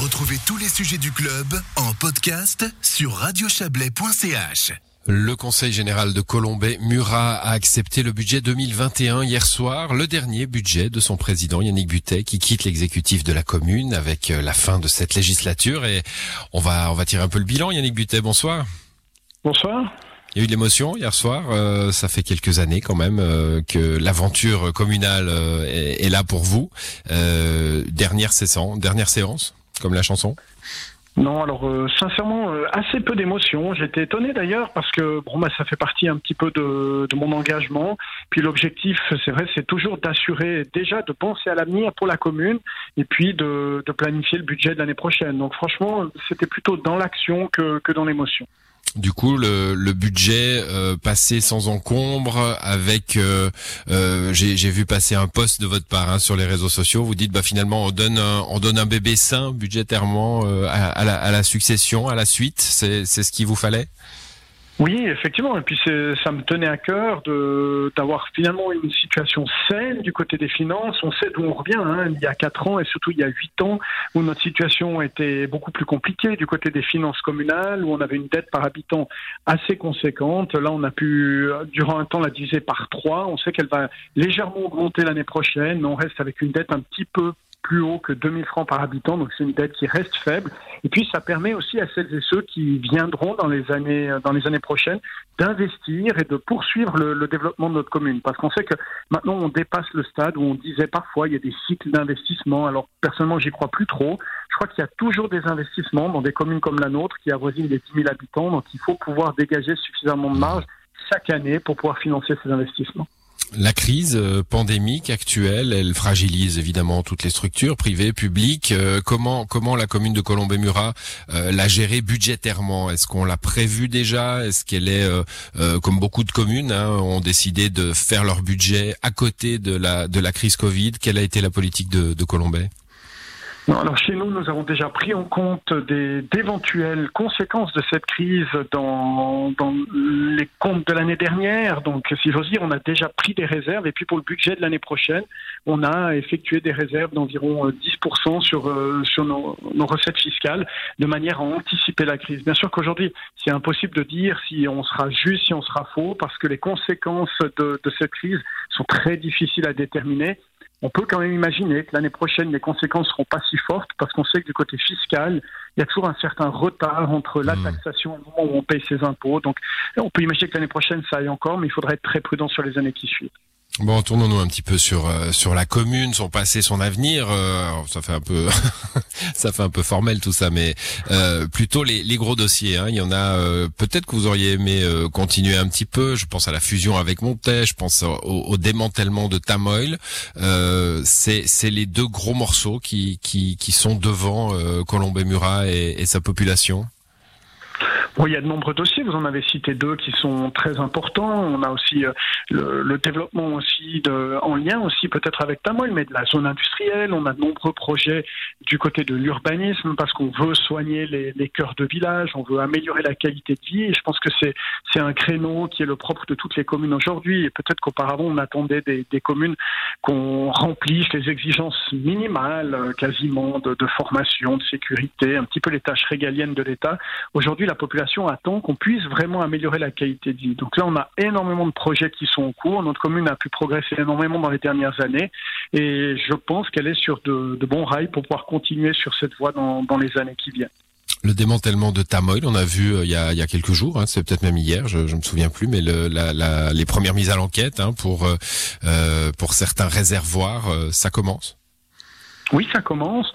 Retrouvez tous les sujets du club en podcast sur radiochablais.ch. Le Conseil général de Colombay, Murat, a accepté le budget 2021 hier soir, le dernier budget de son président Yannick Butet qui quitte l'exécutif de la commune avec euh, la fin de cette législature et on va on va tirer un peu le bilan Yannick Butet, bonsoir. Bonsoir. Il y a eu de l'émotion hier soir. Euh, ça fait quelques années quand même euh, que l'aventure communale est, est, là pour vous. dernière séance, dernière séance, comme la chanson. Non, alors euh, sincèrement, euh, assez peu d'émotions. J'étais étonné d'ailleurs parce que bon, bah, ça fait partie un petit peu de, mon engagement. Puis l'objectif, c'est vrai, c'est toujours d'assurer déjà de penser à l'avenir pour la commune et puis de, de planifier le budget de l'année prochaine. Donc franchement, c'était plutôt dans l'action que dans l'émotion. Du coup, le, le budget euh, passé sans encombre, avec, euh, euh, j'ai vu passer un post de votre part hein, sur les réseaux sociaux. Vous dites, bah finalement, on donne un, on donne un bébé sain budgétairement euh, à, la succession, à la suite. C'est ce qu'il vous fallait? Oui, effectivement. Et puis ça me tenait à cœur de d'avoir finalement une situation saine du côté des finances. On sait d'où on revient. Hein. Il y a quatre ans et surtout il y a huit ans où notre situation était beaucoup plus compliquée du côté des finances communales, où on avait une dette par habitant assez conséquente. Là, on a pu durant un temps la diviser par trois. On sait qu'elle va légèrement augmenter l'année prochaine, mais on reste avec une dette un petit peu plus haut que 2000 francs par habitant, donc c'est une dette qui reste faible. Et puis ça permet aussi à celles et ceux qui viendront dans les années dans les années prochaines d'investir et de poursuivre le, le, développement de notre commune, parce qu'on sait que maintenant on dépasse le stade où on disait parfois il y a des cycles d'investissement. Alors personnellement j'y crois plus trop. Je crois qu'il y a toujours des investissements dans des communes comme la nôtre qui avoisinent les 10 000 habitants, donc il faut pouvoir dégager suffisamment de marge chaque année pour pouvoir financer ces investissements. La crise euh, pandémique actuelle, elle fragilise évidemment toutes les structures privées, publiques. Euh, comment comment la commune de Colombey-Murat euh, l'a gérée budgétairement? Est-ce qu'on l'a prévu déjà? Est-ce qu'elle est, comme beaucoup de communes, hein, ont décidé de faire leur budget à côté de la de la crise Covid? Quelle a été la politique de, de Colombey alors chez nous, nous avons déjà pris en compte d'éventuelles conséquences de cette crise dans, les comptes de l'année dernière. Donc, si j'ose dire, on a déjà pris des réserves. Et puis pour le budget de l'année prochaine, on a effectué des réserves d'environ 10% sur, euh, sur nos, recettes fiscales de manière à anticiper la crise. Bien sûr qu'aujourd'hui, c'est impossible de dire si on sera juste, si on sera faux, parce que les conséquences de cette crise sont très difficiles à déterminer on peut quand même imaginer que l'année prochaine, les conséquences seront pas si fortes parce qu'on sait que du côté fiscal, il y a toujours un certain retard entre la hmm. taxation et le moment où on paye ses impôts. Donc, on peut imaginer que l'année prochaine, ça aille encore, mais il faudrait être très prudent sur les années qui suivent. Bon, tournons-nous un petit peu sur euh, sur la commune, son passé, son avenir. Euh, ça fait un peu ça fait un peu formel tout ça, mais euh, plutôt les, gros dossiers. Hein. Il y en a euh, peut-être que vous auriez aimé continuer un petit peu. Je pense à la fusion avec Montet, je pense au, au démantèlement de Tamoil. c'est c'est les deux gros morceaux qui qui qui sont devant Colombé Murat et, et sa population. Oui, il y a de nombreux dossiers. Vous en avez cité deux qui sont très importants. On a aussi euh, le, le, développement aussi de, en lien aussi peut-être avec Tamoil, mais de la zone industrielle. On a de nombreux projets du côté de l'urbanisme parce qu'on veut soigner les, les cœurs de village, on veut améliorer la qualité de vie. Et je pense que c'est c'est un créneau qui est le propre de toutes les communes aujourd'hui. Et peut-être qu'auparavant on attendait des, des communes qu'on remplisse les exigences minimales, euh, quasiment de, de formation, de sécurité, un petit peu les tâches régaliennes de l'État. Aujourd'hui, la population attend qu'on puisse vraiment améliorer la qualité de vie. Donc là, on a énormément de projets qui sont en cours. Notre commune a pu progresser énormément dans les dernières années et je pense qu'elle est sur de, de, bons rails pour pouvoir continuer sur cette voie dans, dans les années qui viennent le démantèlement de Tamoil, on a vu euh, il, y a, il, y a, quelques jours, hein, c'est peut-être même hier, je, ne me souviens plus, mais le, la, la, les premières mises à l'enquête hein, pour euh, euh, pour certains réservoirs, euh, ça commence? Oui, ça commence.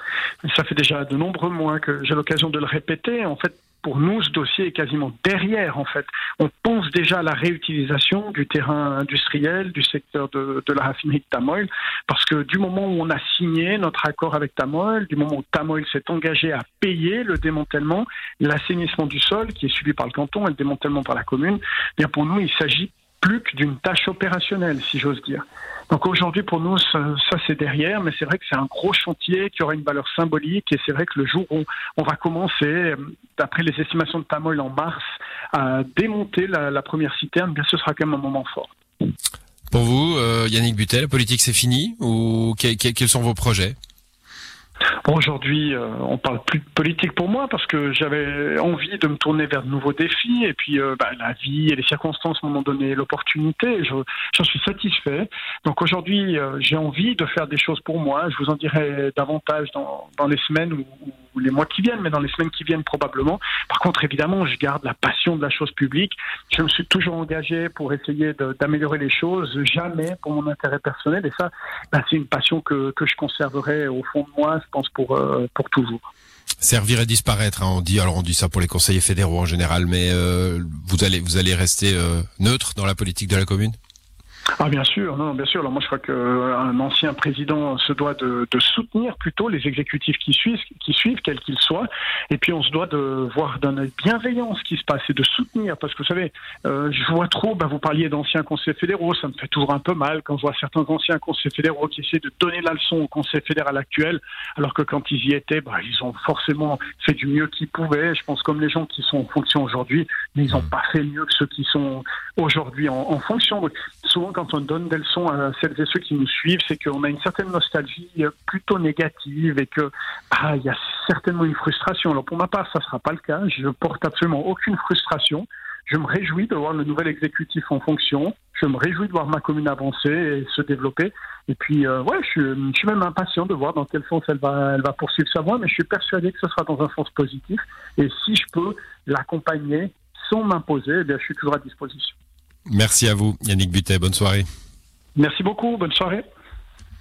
Ça fait déjà de nombreux mois que j'ai l'occasion de le répéter. En fait, pour nous, ce dossier est quasiment derrière, en fait. On pense déjà à la réutilisation du terrain industriel, du secteur de, la raffinerie de Tamoil, parce que du moment où on a signé notre accord avec Tamoil, du moment où Tamoil s'est engagé à payer le démantèlement, l'assainissement du sol, qui est suivi par le canton, et le démantèlement par la commune, eh bien pour nous, il s'agit plus que d'une tâche opérationnelle, si j'ose dire. Donc aujourd'hui, pour nous, ça, c'est derrière, mais c'est vrai que c'est un gros chantier qui aura une valeur symbolique, et c'est vrai que le jour où on va commencer, d'après les estimations de Tamoil en mars, à démonter la, première citerne, bien ce sera quand même un moment fort. Pour vous, euh, Yannick Butel, politique c'est fini, ou que, que, quels sont vos projets? Aujourd'hui, euh, on parle plus de politique pour moi parce que j'avais envie de me tourner vers de nouveaux défis et puis euh, bah, la vie et les circonstances m'ont donné l'opportunité. J'en suis satisfait. Donc aujourd'hui, euh, j'ai envie de faire des choses pour moi. Je vous en dirai davantage dans, dans les semaines ou, les mois qui viennent, mais dans les semaines qui viennent probablement. Par contre, évidemment, je garde la passion de la chose publique. Je me suis toujours engagé pour essayer d'améliorer les choses, jamais pour mon intérêt personnel. Et ça, bah, c'est une passion que, je conserverai au fond de moi, je pense, pour, euh, pour toujours. Servir et disparaître, hein, on dit. On dit ça pour les conseillers fédéraux en général, mais euh, vous allez vous allez rester euh, neutre dans la politique de la commune? Ah bien sûr, non, bien sûr. Alors moi je crois qu'un ancien président se doit de, de, soutenir plutôt les exécutifs qui suivent, qui suivent, quels qu'ils soient, et puis on se doit de voir d'un œil bienveillant ce qui se passe et de soutenir, parce que vous savez, euh, je vois trop. Ben, vous parliez d'anciens conseils fédéraux, ça me fait toujours un peu mal quand je vois certains anciens conseils fédéraux qui essaient de donner la leçon au conseil fédéral actuel, alors que quand ils y étaient, ben, ils ont forcément fait du mieux qu'ils pouvaient. Je pense comme les gens qui sont en fonction aujourd'hui, mais ils n'ont pas fait mieux que ceux qui sont aujourd'hui en, en fonction. Donc, souvent quand on donne des leçons à celles et ceux qui nous suivent, c'est qu'on a une certaine nostalgie plutôt négative et que ah, il y a certainement une frustration. Alors pour ma part, ça sera pas le cas. Je porte absolument aucune frustration. Je me réjouis de voir le nouvel exécutif en fonction. Je me réjouis de voir ma commune avancer et se développer. Et puis, euh, ouais, je, suis même impatient de voir dans quel sens elle va, elle va poursuivre sa voie, mais je suis persuadé que ce sera dans un sens positif. Et si je peux l'accompagner sans m'imposer, eh bien, je suis toujours à disposition. Merci à vous, Yannick Butet. Bonne soirée. Merci beaucoup. Bonne soirée.